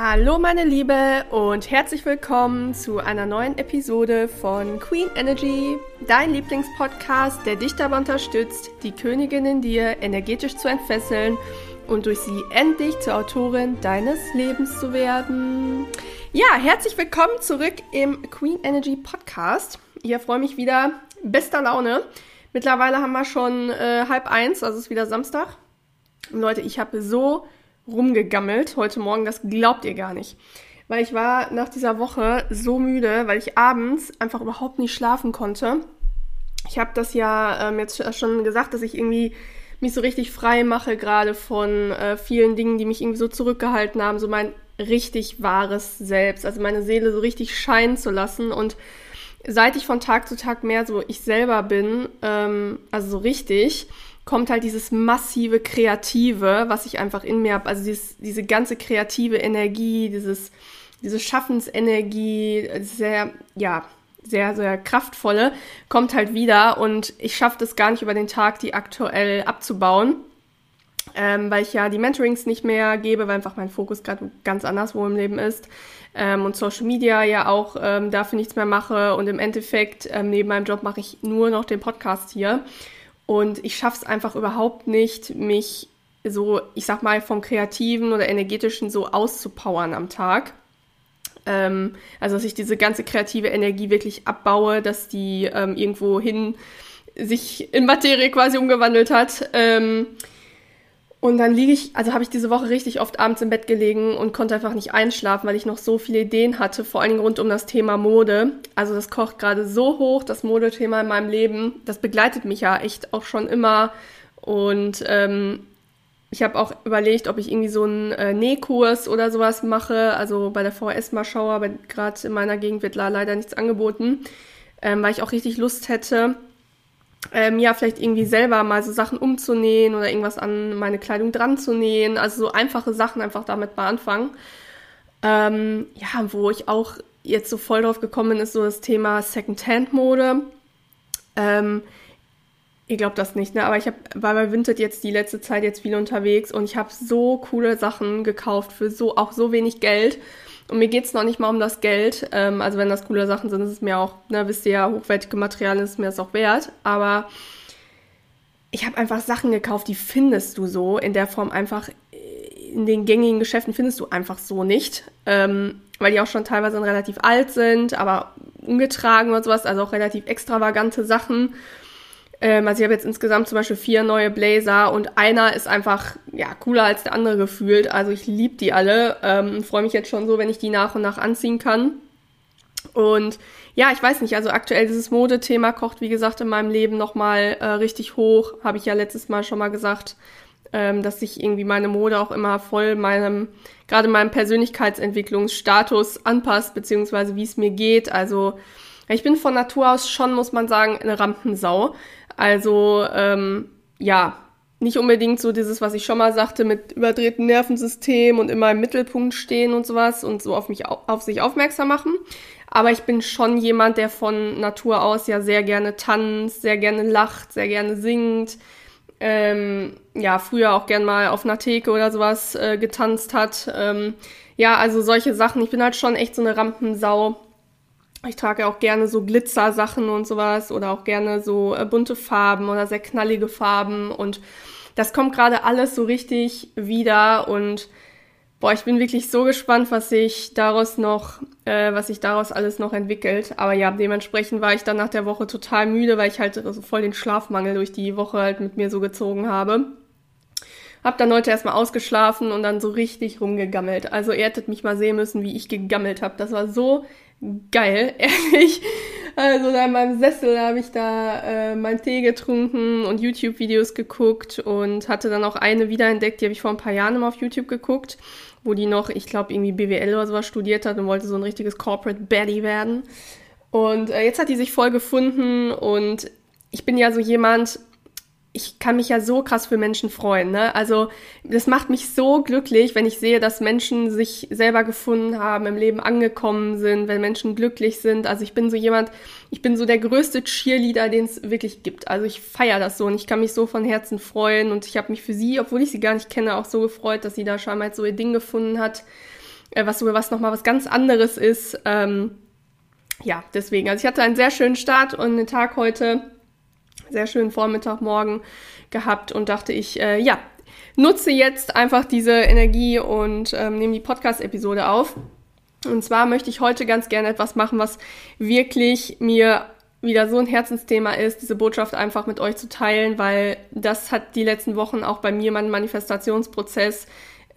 Hallo meine Liebe und herzlich willkommen zu einer neuen Episode von Queen Energy, dein Lieblingspodcast, der dich dabei unterstützt, die Königin in dir energetisch zu entfesseln und durch sie endlich zur Autorin deines Lebens zu werden. Ja, herzlich willkommen zurück im Queen Energy Podcast. Ich freue mich wieder, bester Laune. Mittlerweile haben wir schon äh, halb eins, also ist wieder Samstag. Und Leute, ich habe so rumgegammelt heute Morgen, das glaubt ihr gar nicht. Weil ich war nach dieser Woche so müde, weil ich abends einfach überhaupt nicht schlafen konnte. Ich habe das ja ähm, jetzt schon gesagt, dass ich irgendwie mich so richtig frei mache, gerade von äh, vielen Dingen, die mich irgendwie so zurückgehalten haben, so mein richtig wahres Selbst, also meine Seele so richtig scheinen zu lassen. Und seit ich von Tag zu Tag mehr so ich selber bin, ähm, also so richtig, kommt halt dieses massive Kreative, was ich einfach in mir habe. Also dieses, diese ganze kreative Energie, dieses, diese Schaffensenergie, sehr, ja, sehr, sehr kraftvolle, kommt halt wieder und ich schaffe das gar nicht über den Tag, die aktuell abzubauen. Ähm, weil ich ja die Mentorings nicht mehr gebe, weil einfach mein Fokus gerade ganz anderswo im Leben ist ähm, und Social Media ja auch ähm, dafür nichts mehr mache und im Endeffekt ähm, neben meinem Job mache ich nur noch den Podcast hier. Und ich schaffe es einfach überhaupt nicht, mich so, ich sag mal, vom Kreativen oder Energetischen so auszupowern am Tag. Ähm, also, dass ich diese ganze kreative Energie wirklich abbaue, dass die ähm, irgendwo hin sich in Materie quasi umgewandelt hat. Ähm, und dann liege ich, also habe ich diese Woche richtig oft abends im Bett gelegen und konnte einfach nicht einschlafen, weil ich noch so viele Ideen hatte, vor allen Dingen rund um das Thema Mode. Also das kocht gerade so hoch, das Modethema in meinem Leben. Das begleitet mich ja echt auch schon immer. Und ähm, ich habe auch überlegt, ob ich irgendwie so einen äh, Nähkurs oder sowas mache. Also bei der VHS mal schaue, aber gerade in meiner Gegend wird leider nichts angeboten, ähm, weil ich auch richtig Lust hätte ähm, ja, vielleicht irgendwie selber mal so Sachen umzunähen oder irgendwas an meine Kleidung dran zu nähen. Also so einfache Sachen einfach damit mal anfangen. Ähm, ja, wo ich auch jetzt so voll drauf gekommen bin, ist so das Thema Secondhand-Mode. Ähm, ihr glaubt das nicht, ne? Aber ich habe war bei Vinted jetzt die letzte Zeit jetzt viel unterwegs und ich habe so coole Sachen gekauft für so auch so wenig Geld. Und mir geht's noch nicht mal um das Geld. Ähm, also wenn das coole Sachen sind, ist es mir auch, ne, wisst ihr ja, hochwertige Materialien ist mir das auch wert. Aber ich habe einfach Sachen gekauft, die findest du so in der Form einfach in den gängigen Geschäften findest du einfach so nicht. Ähm, weil die auch schon teilweise relativ alt sind, aber ungetragen und sowas, also auch relativ extravagante Sachen. Ähm, also ich habe jetzt insgesamt zum Beispiel vier neue Blazer und einer ist einfach ja cooler als der andere gefühlt. Also ich liebe die alle. Ähm, Freue mich jetzt schon so, wenn ich die nach und nach anziehen kann. Und ja, ich weiß nicht, also aktuell dieses Modethema kocht, wie gesagt, in meinem Leben nochmal äh, richtig hoch. Habe ich ja letztes Mal schon mal gesagt, ähm, dass sich irgendwie meine Mode auch immer voll meinem, gerade meinem Persönlichkeitsentwicklungsstatus anpasst, beziehungsweise wie es mir geht. Also ich bin von Natur aus schon, muss man sagen, eine Rampensau. Also ähm, ja, nicht unbedingt so dieses, was ich schon mal sagte, mit überdrehtem Nervensystem und immer im Mittelpunkt stehen und sowas und so auf mich auf sich aufmerksam machen. Aber ich bin schon jemand, der von Natur aus ja sehr gerne tanzt, sehr gerne lacht, sehr gerne singt. Ähm, ja, früher auch gern mal auf einer Theke oder sowas äh, getanzt hat. Ähm, ja, also solche Sachen. Ich bin halt schon echt so eine Rampensau ich trage auch gerne so Glitzersachen und sowas oder auch gerne so äh, bunte Farben oder sehr knallige Farben und das kommt gerade alles so richtig wieder und boah, ich bin wirklich so gespannt, was sich daraus noch, äh, was sich daraus alles noch entwickelt. Aber ja, dementsprechend war ich dann nach der Woche total müde, weil ich halt so voll den Schlafmangel durch die Woche halt mit mir so gezogen habe. Hab dann heute erstmal ausgeschlafen und dann so richtig rumgegammelt. Also ihr hättet mich mal sehen müssen, wie ich gegammelt habe. Das war so geil, ehrlich. Also da in meinem Sessel habe ich da äh, meinen Tee getrunken und YouTube-Videos geguckt und hatte dann auch eine wiederentdeckt, die habe ich vor ein paar Jahren immer auf YouTube geguckt, wo die noch, ich glaube, irgendwie BWL oder sowas studiert hat und wollte so ein richtiges Corporate Baddie werden. Und äh, jetzt hat die sich voll gefunden und ich bin ja so jemand, ich kann mich ja so krass für Menschen freuen. Ne? Also das macht mich so glücklich, wenn ich sehe, dass Menschen sich selber gefunden haben, im Leben angekommen sind, wenn Menschen glücklich sind. Also ich bin so jemand, ich bin so der größte Cheerleader, den es wirklich gibt. Also ich feiere das so und ich kann mich so von Herzen freuen und ich habe mich für sie, obwohl ich sie gar nicht kenne, auch so gefreut, dass sie da scheinbar jetzt so ihr Ding gefunden hat. äh, was, was nochmal was ganz anderes ist. Ähm, ja, deswegen. Also ich hatte einen sehr schönen Start und einen Tag heute, sehr schönen Vormittag, morgen gehabt und dachte ich, äh, ja, nutze jetzt einfach diese Energie und ähm, nehme die Podcast-Episode auf. Und zwar möchte ich heute ganz gerne etwas machen, was wirklich mir wieder so ein Herzensthema ist, diese Botschaft einfach mit euch zu teilen, weil das hat die letzten Wochen auch bei mir meinen Manifestationsprozess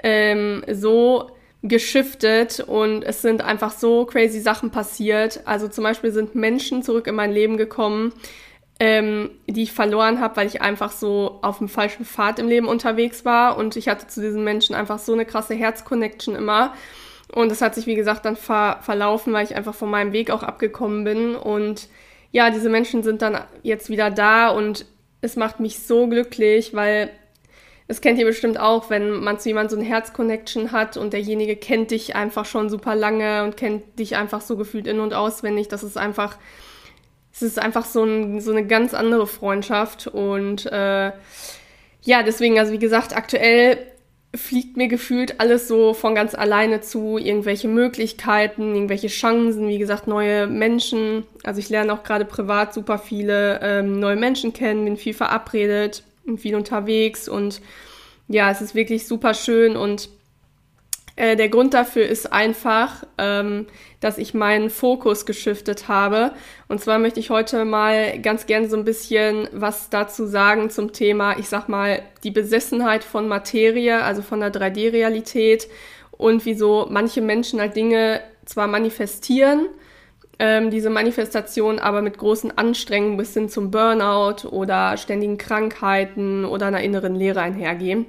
ähm, so geschiftet und es sind einfach so crazy Sachen passiert. Also zum Beispiel sind Menschen zurück in mein Leben gekommen, ähm, die ich verloren habe, weil ich einfach so auf dem falschen Pfad im Leben unterwegs war und ich hatte zu diesen Menschen einfach so eine krasse Herzconnection immer. Und es hat sich, wie gesagt, dann ver verlaufen, weil ich einfach von meinem Weg auch abgekommen bin. Und ja, diese Menschen sind dann jetzt wieder da und es macht mich so glücklich, weil das kennt ihr bestimmt auch, wenn man zu jemandem so eine Herzconnection hat und derjenige kennt dich einfach schon super lange und kennt dich einfach so gefühlt in- und auswendig. Das ist einfach, es ist einfach so, ein, so eine ganz andere Freundschaft. Und äh, ja, deswegen, also wie gesagt, aktuell fliegt mir gefühlt alles so von ganz alleine zu, irgendwelche Möglichkeiten, irgendwelche Chancen, wie gesagt, neue Menschen. Also ich lerne auch gerade privat super viele ähm, neue Menschen kennen, bin viel verabredet viel unterwegs und ja, es ist wirklich super schön und äh, der Grund dafür ist einfach, ähm, dass ich meinen Fokus geschiftet habe. Und zwar möchte ich heute mal ganz gerne so ein bisschen was dazu sagen zum Thema, ich sag mal, die Besessenheit von Materie, also von der 3D-Realität und wieso manche Menschen halt Dinge zwar manifestieren, ähm, diese Manifestation aber mit großen Anstrengungen bis hin zum Burnout oder ständigen Krankheiten oder einer inneren Leere einhergehen.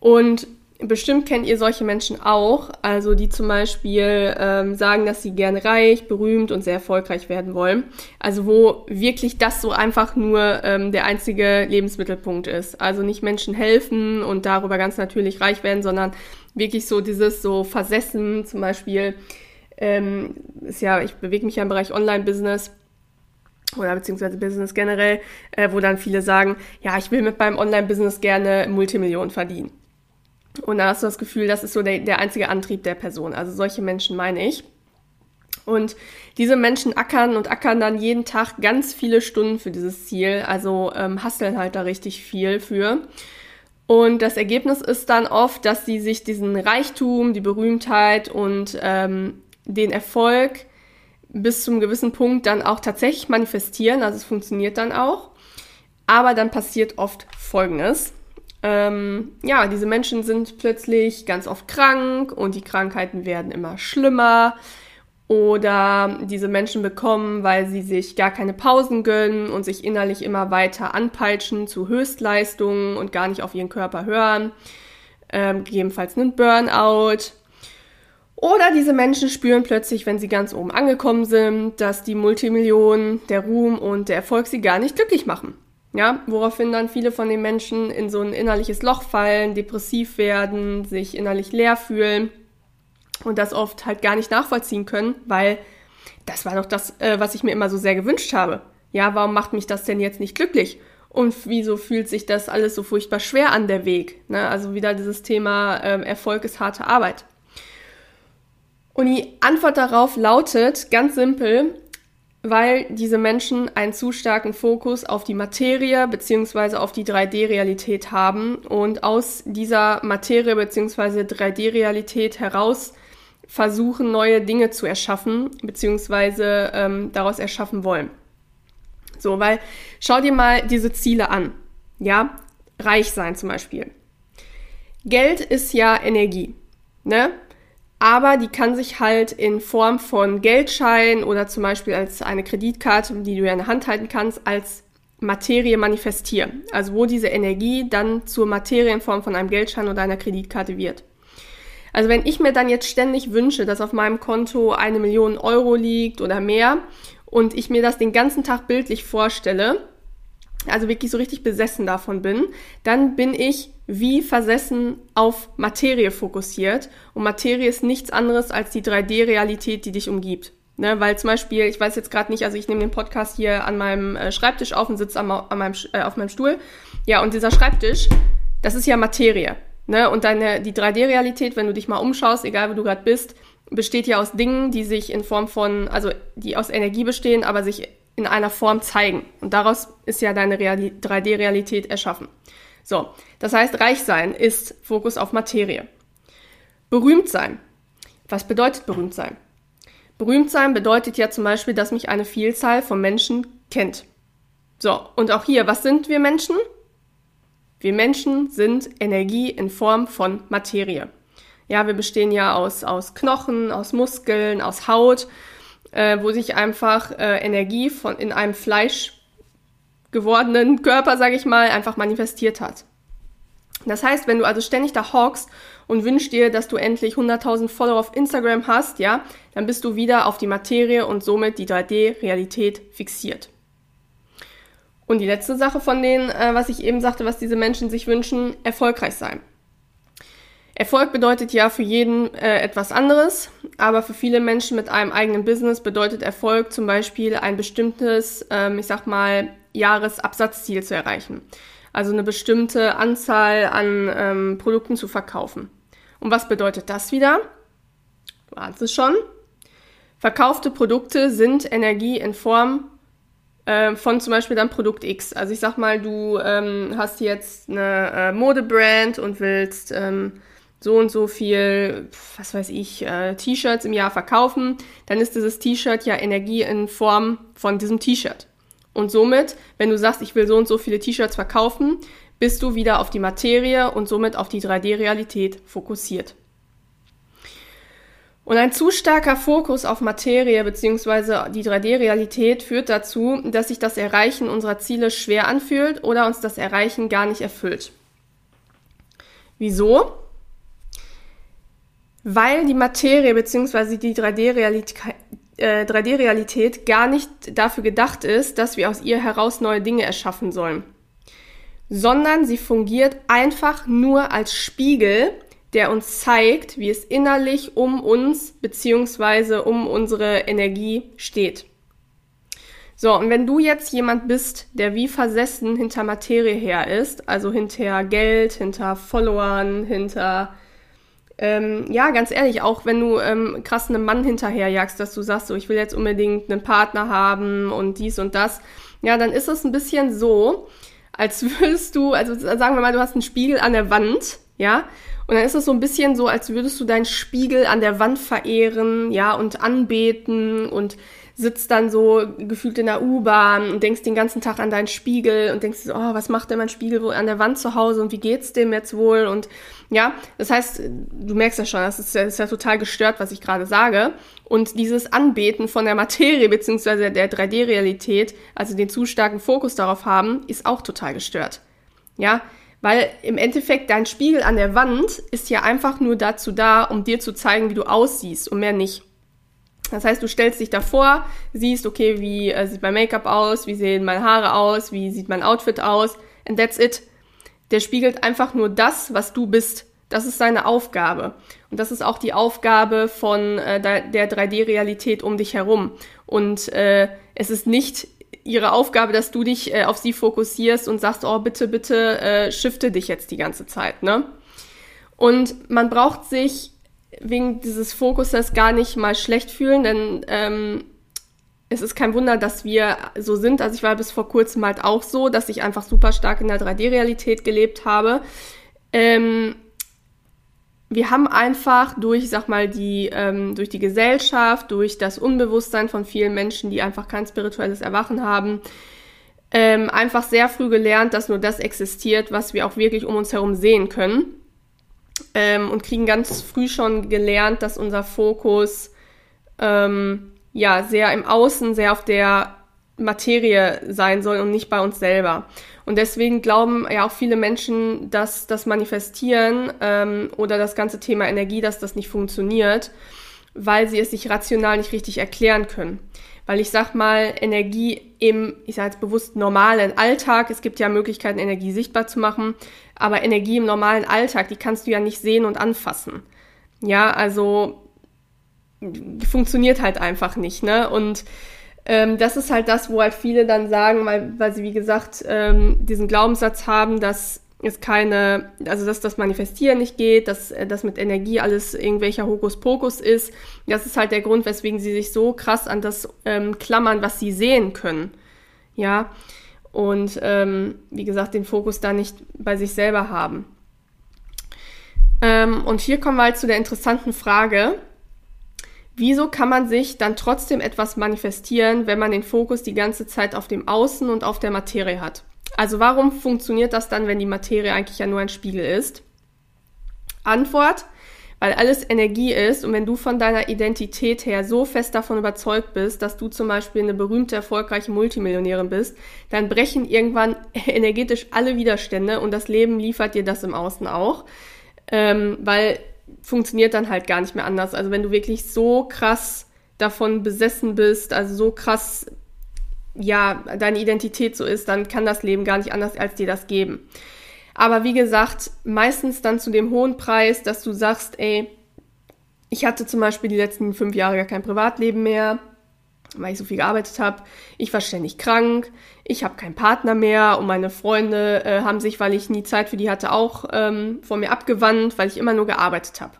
Und bestimmt kennt ihr solche Menschen auch, also die zum Beispiel ähm, sagen, dass sie gerne reich, berühmt und sehr erfolgreich werden wollen. Also wo wirklich das so einfach nur ähm, der einzige Lebensmittelpunkt ist. Also nicht Menschen helfen und darüber ganz natürlich reich werden, sondern wirklich so dieses so versessen, zum Beispiel ähm, ist ja, ich bewege mich ja im Bereich Online-Business oder beziehungsweise Business generell, äh, wo dann viele sagen, ja, ich will mit meinem Online-Business gerne Multimillionen verdienen. Und da hast du das Gefühl, das ist so der, der einzige Antrieb der Person. Also solche Menschen meine ich. Und diese Menschen ackern und ackern dann jeden Tag ganz viele Stunden für dieses Ziel, also ähm, hasseln halt da richtig viel für. Und das Ergebnis ist dann oft, dass sie sich diesen Reichtum, die Berühmtheit und ähm, den Erfolg bis zum gewissen Punkt dann auch tatsächlich manifestieren, also es funktioniert dann auch. Aber dann passiert oft Folgendes. Ähm, ja, diese Menschen sind plötzlich ganz oft krank und die Krankheiten werden immer schlimmer. Oder diese Menschen bekommen, weil sie sich gar keine Pausen gönnen und sich innerlich immer weiter anpeitschen zu Höchstleistungen und gar nicht auf ihren Körper hören. Ähm, gegebenenfalls einen Burnout oder diese Menschen spüren plötzlich, wenn sie ganz oben angekommen sind, dass die Multimillionen, der Ruhm und der Erfolg sie gar nicht glücklich machen. Ja, woraufhin dann viele von den Menschen in so ein innerliches Loch fallen, depressiv werden, sich innerlich leer fühlen und das oft halt gar nicht nachvollziehen können, weil das war doch das, äh, was ich mir immer so sehr gewünscht habe. Ja, warum macht mich das denn jetzt nicht glücklich? Und wieso fühlt sich das alles so furchtbar schwer an der Weg? Ne? Also wieder dieses Thema äh, Erfolg ist harte Arbeit. Und die Antwort darauf lautet ganz simpel, weil diese Menschen einen zu starken Fokus auf die Materie bzw. auf die 3D-Realität haben und aus dieser Materie bzw. 3D-Realität heraus versuchen, neue Dinge zu erschaffen bzw. Ähm, daraus erschaffen wollen. So, weil schau dir mal diese Ziele an. Ja, reich sein zum Beispiel. Geld ist ja Energie. Ne? Aber die kann sich halt in Form von Geldschein oder zum Beispiel als eine Kreditkarte, die du ja in der Hand halten kannst, als Materie manifestieren. Also wo diese Energie dann zur Materie in Form von einem Geldschein oder einer Kreditkarte wird. Also wenn ich mir dann jetzt ständig wünsche, dass auf meinem Konto eine Million Euro liegt oder mehr und ich mir das den ganzen Tag bildlich vorstelle, also wirklich so richtig besessen davon bin, dann bin ich wie versessen auf Materie fokussiert. Und Materie ist nichts anderes als die 3D-Realität, die dich umgibt. Ne, weil zum Beispiel, ich weiß jetzt gerade nicht, also ich nehme den Podcast hier an meinem äh, Schreibtisch auf und sitze an meinem, äh, auf meinem Stuhl. Ja, und dieser Schreibtisch, das ist ja Materie. Ne? Und deine, die 3D-Realität, wenn du dich mal umschaust, egal wo du gerade bist, besteht ja aus Dingen, die sich in Form von, also die aus Energie bestehen, aber sich in einer Form zeigen. Und daraus ist ja deine 3D-Realität erschaffen. So, das heißt, reich sein ist Fokus auf Materie. Berühmt sein. Was bedeutet berühmt sein? Berühmt sein bedeutet ja zum Beispiel, dass mich eine Vielzahl von Menschen kennt. So, und auch hier, was sind wir Menschen? Wir Menschen sind Energie in Form von Materie. Ja, wir bestehen ja aus, aus Knochen, aus Muskeln, aus Haut, äh, wo sich einfach äh, Energie von in einem Fleisch gewordenen Körper, sage ich mal, einfach manifestiert hat. Das heißt, wenn du also ständig da hockst und wünschst dir, dass du endlich 100.000 Follower auf Instagram hast, ja, dann bist du wieder auf die Materie und somit die 3D-Realität fixiert. Und die letzte Sache von denen, äh, was ich eben sagte, was diese Menschen sich wünschen, erfolgreich sein. Erfolg bedeutet ja für jeden äh, etwas anderes, aber für viele Menschen mit einem eigenen Business bedeutet Erfolg zum Beispiel ein bestimmtes, ähm, ich sag mal, Jahresabsatzziel zu erreichen. Also eine bestimmte Anzahl an ähm, Produkten zu verkaufen. Und was bedeutet das wieder? Du ahnst es schon. Verkaufte Produkte sind Energie in Form äh, von zum Beispiel dann Produkt X. Also ich sag mal, du ähm, hast jetzt eine äh, Modebrand und willst ähm, so und so viel, was weiß ich, äh, T-Shirts im Jahr verkaufen, dann ist dieses T-Shirt ja Energie in Form von diesem T-Shirt. Und somit, wenn du sagst, ich will so und so viele T-Shirts verkaufen, bist du wieder auf die Materie und somit auf die 3D-Realität fokussiert. Und ein zu starker Fokus auf Materie bzw. die 3D-Realität führt dazu, dass sich das Erreichen unserer Ziele schwer anfühlt oder uns das Erreichen gar nicht erfüllt. Wieso? Weil die Materie bzw. die 3D-Realität äh, 3D-Realität gar nicht dafür gedacht ist, dass wir aus ihr heraus neue Dinge erschaffen sollen, sondern sie fungiert einfach nur als Spiegel der uns zeigt, wie es innerlich um uns beziehungsweise um unsere Energie steht. So, und wenn du jetzt jemand bist, der wie versessen hinter Materie her ist, also hinter Geld, hinter Followern, hinter, ähm, ja, ganz ehrlich, auch wenn du ähm, krass einem Mann hinterherjagst, dass du sagst, so, ich will jetzt unbedingt einen Partner haben und dies und das, ja, dann ist es ein bisschen so, als würdest du, also sagen wir mal, du hast einen Spiegel an der Wand, ja, und dann ist es so ein bisschen so, als würdest du deinen Spiegel an der Wand verehren, ja, und anbeten und sitzt dann so gefühlt in der U-Bahn und denkst den ganzen Tag an deinen Spiegel und denkst so, oh, was macht denn mein Spiegel wohl an der Wand zu Hause und wie geht's dem jetzt wohl? Und ja, das heißt, du merkst ja schon, das ist ja, das ist ja total gestört, was ich gerade sage. Und dieses Anbeten von der Materie beziehungsweise der 3D-Realität, also den zu starken Fokus darauf haben, ist auch total gestört. Ja, weil im Endeffekt dein Spiegel an der Wand ist ja einfach nur dazu da, um dir zu zeigen, wie du aussiehst und mehr nicht. Das heißt, du stellst dich davor, siehst, okay, wie äh, sieht mein Make-up aus, wie sehen meine Haare aus, wie sieht mein Outfit aus, and that's it. Der spiegelt einfach nur das, was du bist. Das ist seine Aufgabe. Und das ist auch die Aufgabe von äh, der 3D-Realität um dich herum. Und äh, es ist nicht ihre Aufgabe, dass du dich äh, auf sie fokussierst und sagst, oh, bitte, bitte, äh, shifte dich jetzt die ganze Zeit, ne? Und man braucht sich wegen dieses Fokuses gar nicht mal schlecht fühlen, denn ähm, es ist kein Wunder, dass wir so sind. Also ich war bis vor kurzem halt auch so, dass ich einfach super stark in der 3D-Realität gelebt habe. Ähm, wir haben einfach durch, sag mal, die, ähm, durch die Gesellschaft, durch das Unbewusstsein von vielen Menschen, die einfach kein spirituelles Erwachen haben, ähm, einfach sehr früh gelernt, dass nur das existiert, was wir auch wirklich um uns herum sehen können. Ähm, und kriegen ganz früh schon gelernt, dass unser Fokus ähm, ja sehr im Außen, sehr auf der Materie sein soll und nicht bei uns selber. Und deswegen glauben ja auch viele Menschen, dass das Manifestieren ähm, oder das ganze Thema Energie, dass das nicht funktioniert, weil sie es sich rational nicht richtig erklären können. Weil ich sag mal, Energie im, ich sage jetzt bewusst, normalen Alltag, es gibt ja Möglichkeiten, Energie sichtbar zu machen, aber Energie im normalen Alltag, die kannst du ja nicht sehen und anfassen. Ja, also funktioniert halt einfach nicht, ne? Und ähm, das ist halt das, wo halt viele dann sagen, weil, weil sie, wie gesagt, ähm, diesen Glaubenssatz haben, dass ist keine, also dass das Manifestieren nicht geht, dass äh, das mit Energie alles irgendwelcher Hokuspokus ist. Das ist halt der Grund, weswegen sie sich so krass an das ähm, klammern, was sie sehen können. Ja, und ähm, wie gesagt, den Fokus da nicht bei sich selber haben. Ähm, und hier kommen wir halt zu der interessanten Frage, wieso kann man sich dann trotzdem etwas manifestieren, wenn man den Fokus die ganze Zeit auf dem Außen und auf der Materie hat? Also warum funktioniert das dann, wenn die Materie eigentlich ja nur ein Spiegel ist? Antwort, weil alles Energie ist und wenn du von deiner Identität her so fest davon überzeugt bist, dass du zum Beispiel eine berühmte, erfolgreiche Multimillionärin bist, dann brechen irgendwann energetisch alle Widerstände und das Leben liefert dir das im Außen auch, ähm, weil funktioniert dann halt gar nicht mehr anders. Also wenn du wirklich so krass davon besessen bist, also so krass ja, deine Identität so ist, dann kann das Leben gar nicht anders als dir das geben. Aber wie gesagt, meistens dann zu dem hohen Preis, dass du sagst, ey, ich hatte zum Beispiel die letzten fünf Jahre gar kein Privatleben mehr, weil ich so viel gearbeitet habe. Ich war ständig krank, ich habe keinen Partner mehr und meine Freunde äh, haben sich, weil ich nie Zeit für die hatte, auch ähm, von mir abgewandt, weil ich immer nur gearbeitet habe.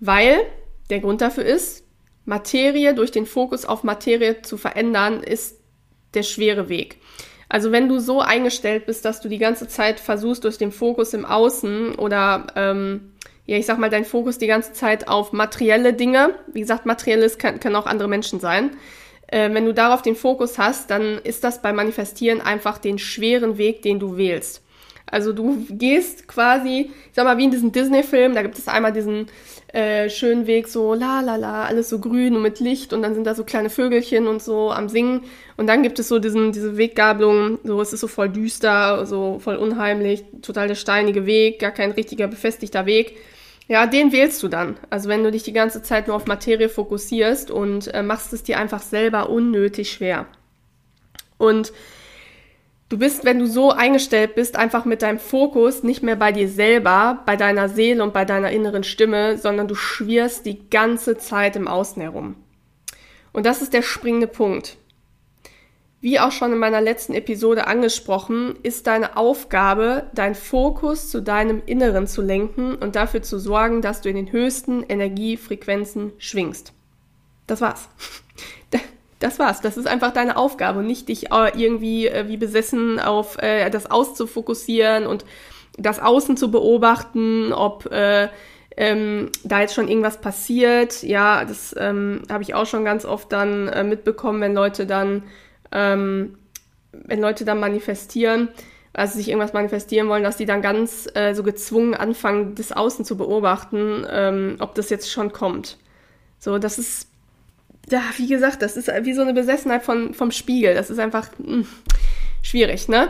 Weil der Grund dafür ist, Materie durch den Fokus auf Materie zu verändern, ist der schwere Weg. Also wenn du so eingestellt bist, dass du die ganze Zeit versuchst, durch den Fokus im Außen oder ähm, ja, ich sag mal, dein Fokus die ganze Zeit auf materielle Dinge, wie gesagt, materielles kann, können auch andere Menschen sein. Äh, wenn du darauf den Fokus hast, dann ist das beim Manifestieren einfach den schweren Weg, den du wählst. Also du gehst quasi, ich sag mal, wie in diesem Disney-Film, da gibt es einmal diesen äh, schönen Weg, so la la la, alles so grün und mit Licht und dann sind da so kleine Vögelchen und so am Singen. Und dann gibt es so diesen, diese Weggabelung, so es ist so voll düster, so voll unheimlich, total der steinige Weg, gar kein richtiger befestigter Weg. Ja, den wählst du dann. Also wenn du dich die ganze Zeit nur auf Materie fokussierst und äh, machst es dir einfach selber unnötig schwer. Und Du bist, wenn du so eingestellt bist, einfach mit deinem Fokus nicht mehr bei dir selber, bei deiner Seele und bei deiner inneren Stimme, sondern du schwirrst die ganze Zeit im Außen herum. Und das ist der springende Punkt. Wie auch schon in meiner letzten Episode angesprochen, ist deine Aufgabe, deinen Fokus zu deinem Inneren zu lenken und dafür zu sorgen, dass du in den höchsten Energiefrequenzen schwingst. Das war's. Das war's. Das ist einfach deine Aufgabe, nicht dich äh, irgendwie äh, wie besessen auf äh, das auszufokussieren und das Außen zu beobachten, ob äh, ähm, da jetzt schon irgendwas passiert. Ja, das ähm, habe ich auch schon ganz oft dann äh, mitbekommen, wenn Leute dann, ähm, wenn Leute dann manifestieren, also sich irgendwas manifestieren wollen, dass die dann ganz äh, so gezwungen anfangen, das Außen zu beobachten, ähm, ob das jetzt schon kommt. So, das ist ja, wie gesagt, das ist wie so eine Besessenheit von, vom Spiegel. Das ist einfach mh, hm, schwierig, ne?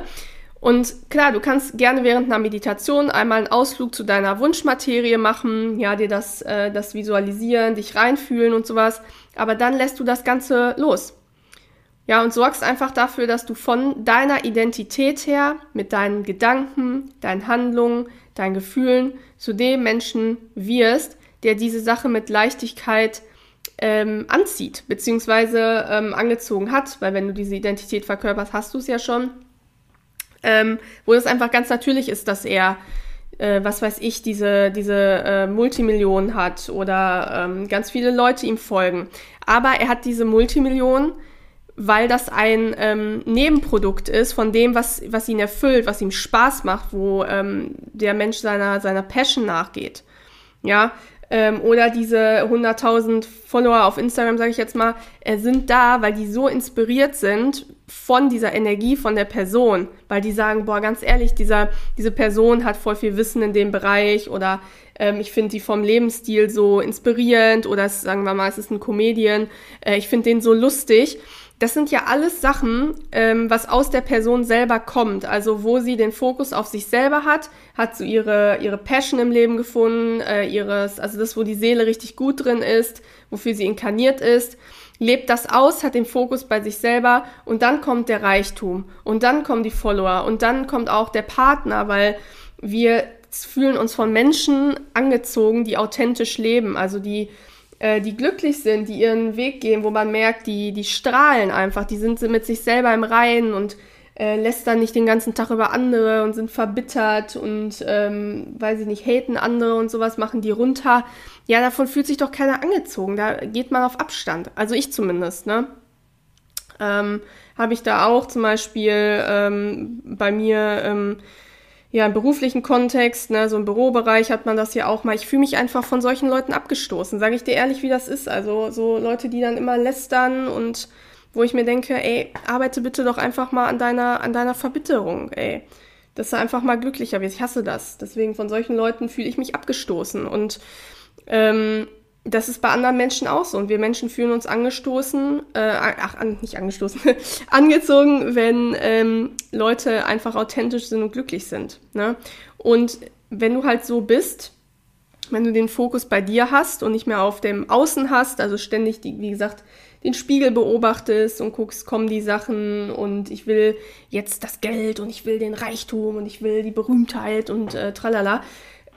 Und klar, du kannst gerne während einer Meditation einmal einen Ausflug zu deiner Wunschmaterie machen, ja, dir das, äh, das visualisieren, dich reinfühlen und sowas. Aber dann lässt du das Ganze los. Ja, und sorgst einfach dafür, dass du von deiner Identität her mit deinen Gedanken, deinen Handlungen, deinen Gefühlen zu dem Menschen wirst, der diese Sache mit Leichtigkeit ähm, anzieht, beziehungsweise ähm, angezogen hat, weil wenn du diese Identität verkörperst, hast du es ja schon. Ähm, wo es einfach ganz natürlich ist, dass er, äh, was weiß ich, diese, diese äh, Multimillionen hat oder ähm, ganz viele Leute ihm folgen. Aber er hat diese Multimillionen, weil das ein ähm, Nebenprodukt ist von dem, was, was ihn erfüllt, was ihm Spaß macht, wo ähm, der Mensch seiner, seiner Passion nachgeht. Ja, ähm, oder diese 100.000 Follower auf Instagram, sage ich jetzt mal, äh, sind da, weil die so inspiriert sind von dieser Energie von der Person, weil die sagen, boah, ganz ehrlich, dieser, diese Person hat voll viel Wissen in dem Bereich oder ähm, ich finde die vom Lebensstil so inspirierend oder sagen wir mal, es ist ein Comedian, äh, ich finde den so lustig das sind ja alles Sachen, ähm, was aus der Person selber kommt. Also wo sie den Fokus auf sich selber hat, hat so ihre, ihre Passion im Leben gefunden, äh, ihres, also das, wo die Seele richtig gut drin ist, wofür sie inkarniert ist, lebt das aus, hat den Fokus bei sich selber und dann kommt der Reichtum und dann kommen die Follower und dann kommt auch der Partner, weil wir fühlen uns von Menschen angezogen, die authentisch leben, also die äh, die glücklich sind, die ihren Weg gehen, wo man merkt, die, die strahlen einfach, die sind mit sich selber im Reinen und äh, lästern nicht den ganzen Tag über andere und sind verbittert und, ähm, weiß ich nicht, haten andere und sowas, machen die runter. Ja, davon fühlt sich doch keiner angezogen. Da geht man auf Abstand. Also ich zumindest, ne? Ähm, Habe ich da auch zum Beispiel ähm, bei mir ähm, ja, im beruflichen Kontext, ne, so im Bürobereich hat man das ja auch mal. Ich fühle mich einfach von solchen Leuten abgestoßen, sage ich dir ehrlich, wie das ist. Also so Leute, die dann immer lästern und wo ich mir denke, ey, arbeite bitte doch einfach mal an deiner, an deiner Verbitterung, ey. Dass du einfach mal glücklicher wirst. Ich hasse das. Deswegen von solchen Leuten fühle ich mich abgestoßen. Und ähm, das ist bei anderen Menschen auch so. Und wir Menschen fühlen uns angestoßen, äh, ach, an, nicht angestoßen, angezogen, wenn ähm, Leute einfach authentisch sind und glücklich sind. Ne? Und wenn du halt so bist, wenn du den Fokus bei dir hast und nicht mehr auf dem Außen hast, also ständig, die, wie gesagt, den Spiegel beobachtest und guckst, kommen die Sachen und ich will jetzt das Geld und ich will den Reichtum und ich will die Berühmtheit und äh, tralala,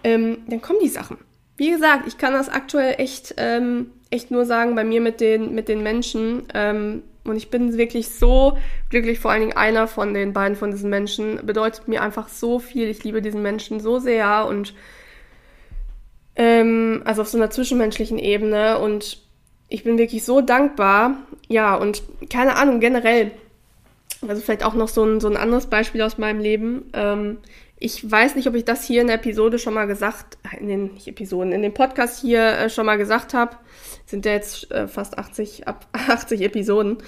ähm, dann kommen die Sachen wie gesagt, ich kann das aktuell echt, ähm, echt nur sagen, bei mir mit den, mit den Menschen. Ähm, und ich bin wirklich so glücklich, vor allen Dingen einer von den beiden von diesen Menschen bedeutet mir einfach so viel. Ich liebe diesen Menschen so sehr und ähm, also auf so einer zwischenmenschlichen Ebene und ich bin wirklich so dankbar. Ja, und keine Ahnung, generell, also vielleicht auch noch so ein, so ein anderes Beispiel aus meinem Leben. Ähm, ich weiß nicht, ob ich das hier in der Episode schon mal gesagt, in den nicht Episoden, in dem Podcast hier äh, schon mal gesagt habe. Sind ja jetzt äh, fast 80, ab 80 Episoden.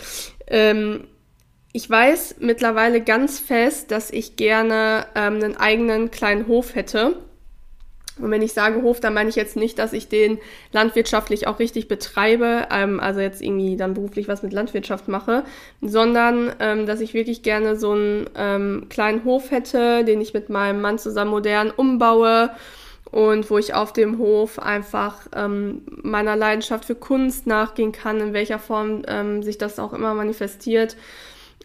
Ähm, ich weiß mittlerweile ganz fest, dass ich gerne ähm, einen eigenen kleinen Hof hätte. Und wenn ich sage Hof, dann meine ich jetzt nicht, dass ich den landwirtschaftlich auch richtig betreibe, ähm, also jetzt irgendwie dann beruflich was mit Landwirtschaft mache, sondern ähm, dass ich wirklich gerne so einen ähm, kleinen Hof hätte, den ich mit meinem Mann zusammen modern umbaue und wo ich auf dem Hof einfach ähm, meiner Leidenschaft für Kunst nachgehen kann, in welcher Form ähm, sich das auch immer manifestiert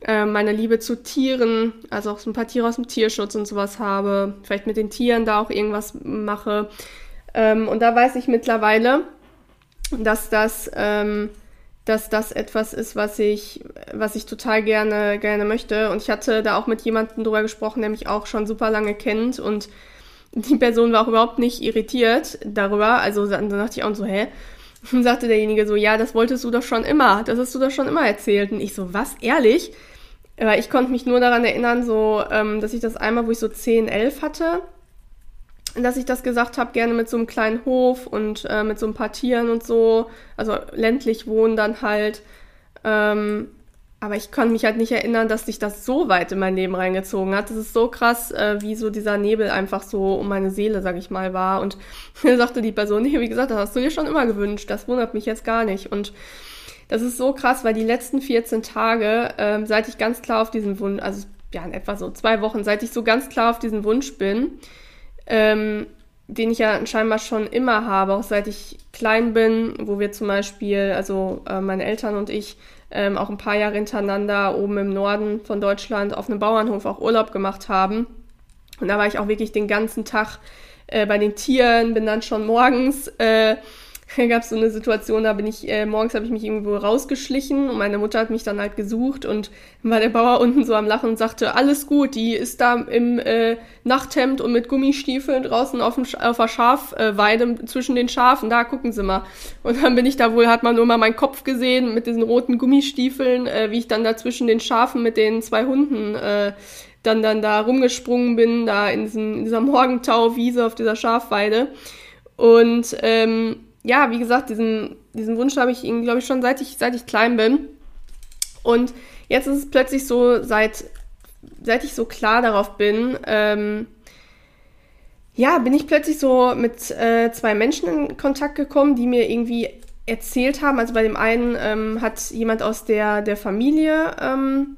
äh, meine Liebe zu Tieren, also auch so ein paar Tiere aus dem Tierschutz und sowas habe, vielleicht mit den Tieren da auch irgendwas mache. Ähm, und da weiß ich mittlerweile, dass das, ähm, dass das etwas ist, was ich, was ich total gerne, gerne möchte. Und ich hatte da auch mit jemandem drüber gesprochen, der mich auch schon super lange kennt und die Person war auch überhaupt nicht irritiert darüber. Also dann dachte ich auch so, hä? Und sagte derjenige so, ja, das wolltest du doch schon immer, das hast du doch schon immer erzählt. Und ich so, was, ehrlich? Aber ich konnte mich nur daran erinnern, so, ähm, dass ich das einmal, wo ich so 10, 11 hatte, dass ich das gesagt habe, gerne mit so einem kleinen Hof und äh, mit so ein paar Tieren und so, also ländlich wohnen dann halt. Ähm, aber ich kann mich halt nicht erinnern, dass sich das so weit in mein Leben reingezogen hat. Das ist so krass, äh, wie so dieser Nebel einfach so um meine Seele, sag ich mal, war. Und sagte die Person, nee, wie gesagt, das hast du dir schon immer gewünscht. Das wundert mich jetzt gar nicht. Und das ist so krass, weil die letzten 14 Tage, ähm, seit ich ganz klar auf diesen Wunsch, also ja, in etwa so zwei Wochen, seit ich so ganz klar auf diesen Wunsch bin, ähm, den ich ja scheinbar schon immer habe, auch seit ich klein bin, wo wir zum Beispiel, also äh, meine Eltern und ich, ähm, auch ein paar Jahre hintereinander oben im Norden von Deutschland auf einem Bauernhof auch Urlaub gemacht haben. Und da war ich auch wirklich den ganzen Tag äh, bei den Tieren, bin dann schon morgens äh, gab es so eine Situation, da bin ich, äh, morgens habe ich mich irgendwo rausgeschlichen und meine Mutter hat mich dann halt gesucht und war der Bauer unten so am Lachen und sagte, alles gut, die ist da im äh, Nachthemd und mit Gummistiefeln draußen auf, dem, auf der Schafweide äh, zwischen den Schafen, da gucken sie mal. Und dann bin ich da wohl, hat man nur mal meinen Kopf gesehen mit diesen roten Gummistiefeln, äh, wie ich dann da zwischen den Schafen mit den zwei Hunden äh, dann, dann da rumgesprungen bin, da in, diesem, in dieser Morgentauwiese auf dieser Schafweide. Und ähm, ja, wie gesagt, diesen, diesen Wunsch habe ich, glaube ich, schon seit ich, seit ich klein bin. Und jetzt ist es plötzlich so, seit, seit ich so klar darauf bin, ähm, ja, bin ich plötzlich so mit äh, zwei Menschen in Kontakt gekommen, die mir irgendwie erzählt haben. Also bei dem einen ähm, hat jemand aus der, der Familie ähm,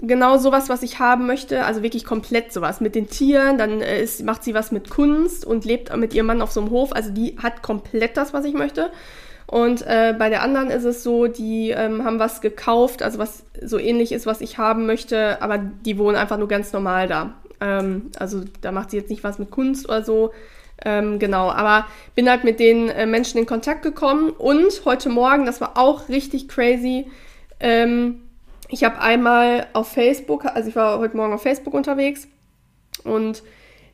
genau sowas, was ich haben möchte, also wirklich komplett sowas mit den Tieren, dann äh, ist, macht sie was mit Kunst und lebt mit ihrem Mann auf so einem Hof, also die hat komplett das, was ich möchte. Und äh, bei der anderen ist es so, die ähm, haben was gekauft, also was so ähnlich ist, was ich haben möchte, aber die wohnen einfach nur ganz normal da. Ähm, also da macht sie jetzt nicht was mit Kunst oder so. Ähm, genau, aber bin halt mit den äh, Menschen in Kontakt gekommen und heute Morgen, das war auch richtig crazy, ähm, ich habe einmal auf Facebook, also ich war heute Morgen auf Facebook unterwegs und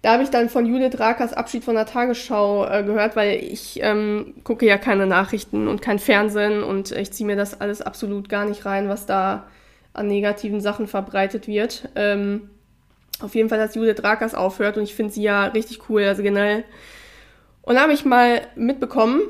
da habe ich dann von Judith Rakers Abschied von der Tagesschau äh, gehört, weil ich ähm, gucke ja keine Nachrichten und kein Fernsehen und ich ziehe mir das alles absolut gar nicht rein, was da an negativen Sachen verbreitet wird. Ähm, auf jeden Fall, dass Judith Rakers aufhört und ich finde sie ja richtig cool, also generell. Und da habe ich mal mitbekommen,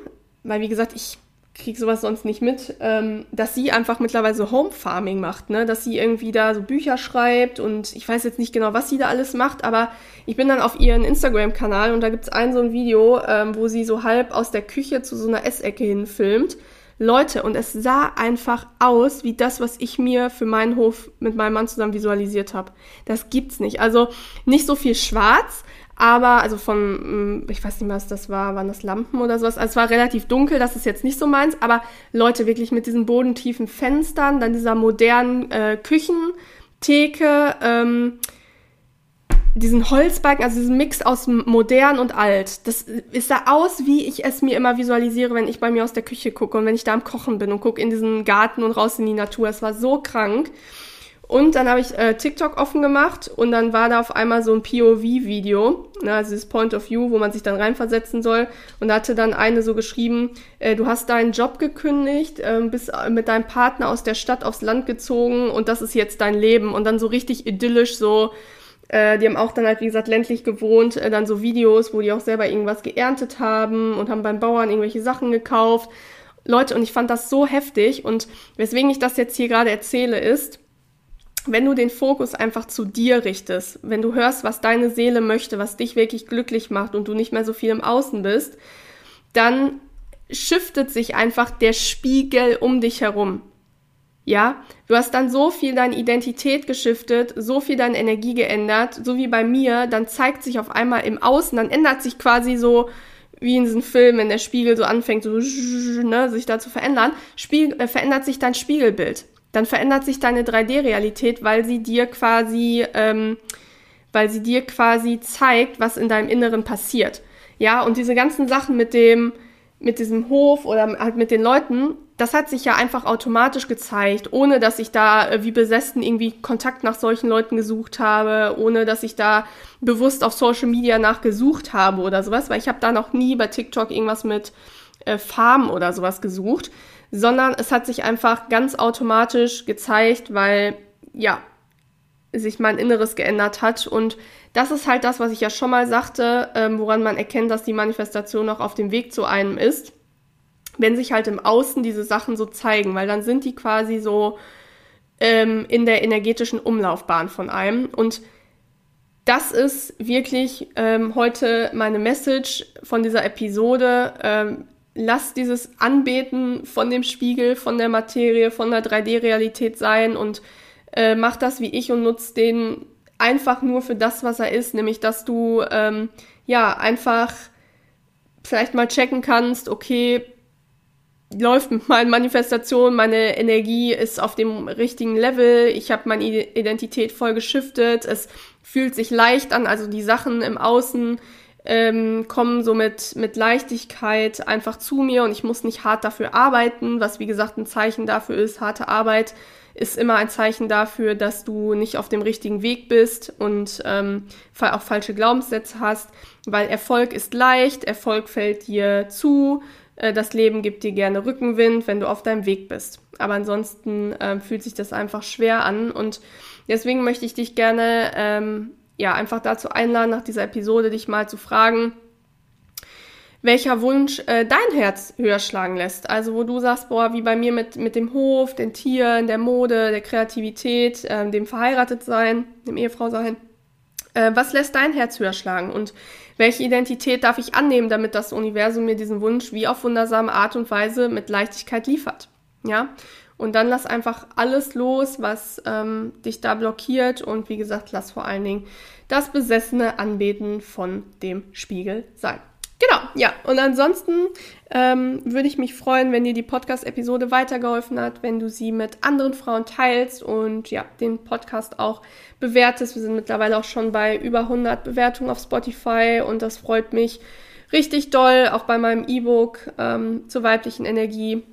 weil wie gesagt, ich kriege sowas sonst nicht mit, ähm, dass sie einfach mittlerweile Home Farming macht, ne? Dass sie irgendwie da so Bücher schreibt und ich weiß jetzt nicht genau, was sie da alles macht, aber ich bin dann auf ihren Instagram-Kanal und da gibt's ein so ein Video, ähm, wo sie so halb aus der Küche zu so einer Essecke hin filmt. Leute, und es sah einfach aus wie das, was ich mir für meinen Hof mit meinem Mann zusammen visualisiert habe. Das gibt's nicht. Also nicht so viel schwarz, aber, also von, mm, ich weiß nicht mehr, was das war, waren das Lampen oder sowas. Also es war relativ dunkel, das ist jetzt nicht so meins, aber Leute, wirklich mit diesen bodentiefen Fenstern, dann dieser modernen äh, Küchentheke, ähm, diesen Holzbalken, also diesen Mix aus modern und alt. Das ist da aus, wie ich es mir immer visualisiere, wenn ich bei mir aus der Küche gucke und wenn ich da am Kochen bin und gucke in diesen Garten und raus in die Natur. Es war so krank. Und dann habe ich äh, TikTok offen gemacht und dann war da auf einmal so ein POV-Video, ne, also das Point of View, wo man sich dann reinversetzen soll. Und da hatte dann eine so geschrieben, äh, du hast deinen Job gekündigt, äh, bist mit deinem Partner aus der Stadt aufs Land gezogen und das ist jetzt dein Leben. Und dann so richtig idyllisch so, äh, die haben auch dann halt, wie gesagt, ländlich gewohnt, äh, dann so Videos, wo die auch selber irgendwas geerntet haben und haben beim Bauern irgendwelche Sachen gekauft. Leute, und ich fand das so heftig und weswegen ich das jetzt hier gerade erzähle ist, wenn du den Fokus einfach zu dir richtest, wenn du hörst, was deine Seele möchte, was dich wirklich glücklich macht und du nicht mehr so viel im Außen bist, dann shiftet sich einfach der Spiegel um dich herum. Ja, du hast dann so viel deine Identität geschiftet, so viel deine Energie geändert, so wie bei mir, dann zeigt sich auf einmal im Außen, dann ändert sich quasi so, wie in diesem Film, wenn der Spiegel so anfängt, so, ne, sich da zu verändern, Spiegel, äh, verändert sich dein Spiegelbild. Dann verändert sich deine 3D-Realität, weil sie dir quasi, ähm, weil sie dir quasi zeigt, was in deinem Inneren passiert. Ja, und diese ganzen Sachen mit dem, mit diesem Hof oder halt mit den Leuten, das hat sich ja einfach automatisch gezeigt, ohne dass ich da äh, wie besessen irgendwie Kontakt nach solchen Leuten gesucht habe, ohne dass ich da bewusst auf Social Media nachgesucht habe oder sowas, weil ich habe da noch nie bei TikTok irgendwas mit äh, Farmen oder sowas gesucht sondern es hat sich einfach ganz automatisch gezeigt, weil ja, sich mein Inneres geändert hat. Und das ist halt das, was ich ja schon mal sagte, ähm, woran man erkennt, dass die Manifestation noch auf dem Weg zu einem ist. Wenn sich halt im Außen diese Sachen so zeigen, weil dann sind die quasi so ähm, in der energetischen Umlaufbahn von einem. Und das ist wirklich ähm, heute meine Message von dieser Episode. Ähm, lass dieses Anbeten von dem Spiegel, von der Materie, von der 3D-Realität sein und äh, mach das wie ich und nutz den einfach nur für das, was er ist, nämlich dass du ähm, ja einfach vielleicht mal checken kannst, okay, läuft mit meinen Manifestationen, meine Energie ist auf dem richtigen Level, ich habe meine Identität voll geschiftet, es fühlt sich leicht an, also die Sachen im Außen ähm, kommen so mit, mit Leichtigkeit einfach zu mir und ich muss nicht hart dafür arbeiten, was wie gesagt ein Zeichen dafür ist. Harte Arbeit ist immer ein Zeichen dafür, dass du nicht auf dem richtigen Weg bist und ähm, auch falsche Glaubenssätze hast, weil Erfolg ist leicht, Erfolg fällt dir zu, das Leben gibt dir gerne Rückenwind, wenn du auf deinem Weg bist. Aber ansonsten äh, fühlt sich das einfach schwer an und deswegen möchte ich dich gerne ähm, ja, einfach dazu einladen, nach dieser Episode dich mal zu fragen, welcher Wunsch äh, dein Herz höher schlagen lässt. Also wo du sagst, boah, wie bei mir mit, mit dem Hof, den Tieren, der Mode, der Kreativität, äh, dem Verheiratetsein, dem Ehefrau sein. Äh, was lässt dein Herz höher schlagen? Und welche Identität darf ich annehmen, damit das Universum mir diesen Wunsch wie auf wundersame Art und Weise mit Leichtigkeit liefert? Ja. Und dann lass einfach alles los, was ähm, dich da blockiert. Und wie gesagt, lass vor allen Dingen das besessene Anbeten von dem Spiegel sein. Genau, ja. Und ansonsten ähm, würde ich mich freuen, wenn dir die Podcast-Episode weitergeholfen hat, wenn du sie mit anderen Frauen teilst und ja, den Podcast auch bewertest. Wir sind mittlerweile auch schon bei über 100 Bewertungen auf Spotify und das freut mich richtig doll, auch bei meinem E-Book ähm, zur weiblichen Energie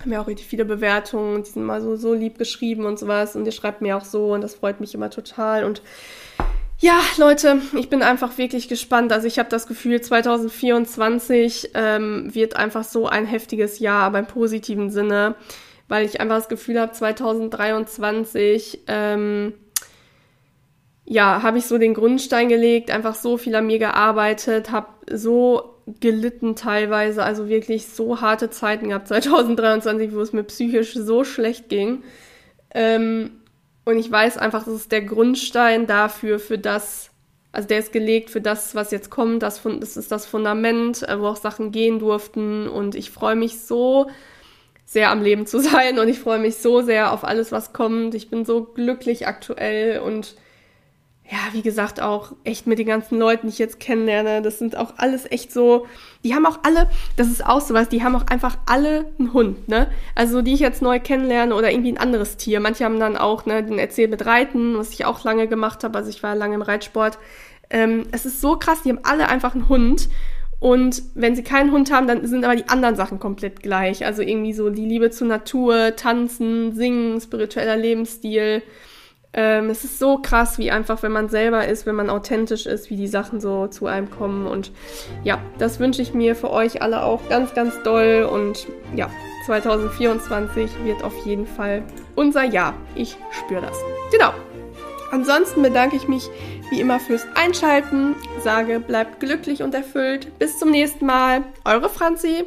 Haben ja auch richtig viele Bewertungen, die sind mal so, so lieb geschrieben und sowas. Und ihr schreibt mir auch so und das freut mich immer total. Und ja, Leute, ich bin einfach wirklich gespannt. Also ich habe das Gefühl, 2024 ähm, wird einfach so ein heftiges Jahr, aber im positiven Sinne, weil ich einfach das Gefühl habe, 2023 ähm, ja, habe ich so den Grundstein gelegt, einfach so viel an mir gearbeitet, habe so gelitten teilweise, also wirklich so harte Zeiten gehabt 2023, wo es mir psychisch so schlecht ging. Ähm, und ich weiß einfach, das ist der Grundstein dafür, für das, also der ist gelegt für das, was jetzt kommt. Das, das ist das Fundament, äh, wo auch Sachen gehen durften. Und ich freue mich so sehr am Leben zu sein und ich freue mich so sehr auf alles, was kommt. Ich bin so glücklich aktuell und ja, wie gesagt, auch echt mit den ganzen Leuten, die ich jetzt kennenlerne, das sind auch alles echt so, die haben auch alle, das ist auch sowas, die haben auch einfach alle einen Hund, ne? Also die ich jetzt neu kennenlerne oder irgendwie ein anderes Tier. Manche haben dann auch, ne, den Erzähl mit Reiten, was ich auch lange gemacht habe, also ich war lange im Reitsport. Ähm, es ist so krass, die haben alle einfach einen Hund. Und wenn sie keinen Hund haben, dann sind aber die anderen Sachen komplett gleich. Also irgendwie so die Liebe zur Natur, Tanzen, Singen, spiritueller Lebensstil, ähm, es ist so krass, wie einfach, wenn man selber ist, wenn man authentisch ist, wie die Sachen so zu einem kommen. Und ja, das wünsche ich mir für euch alle auch ganz, ganz doll. Und ja, 2024 wird auf jeden Fall unser Jahr. Ich spüre das. Genau. Ansonsten bedanke ich mich wie immer fürs Einschalten, sage, bleibt glücklich und erfüllt. Bis zum nächsten Mal. Eure Franzi.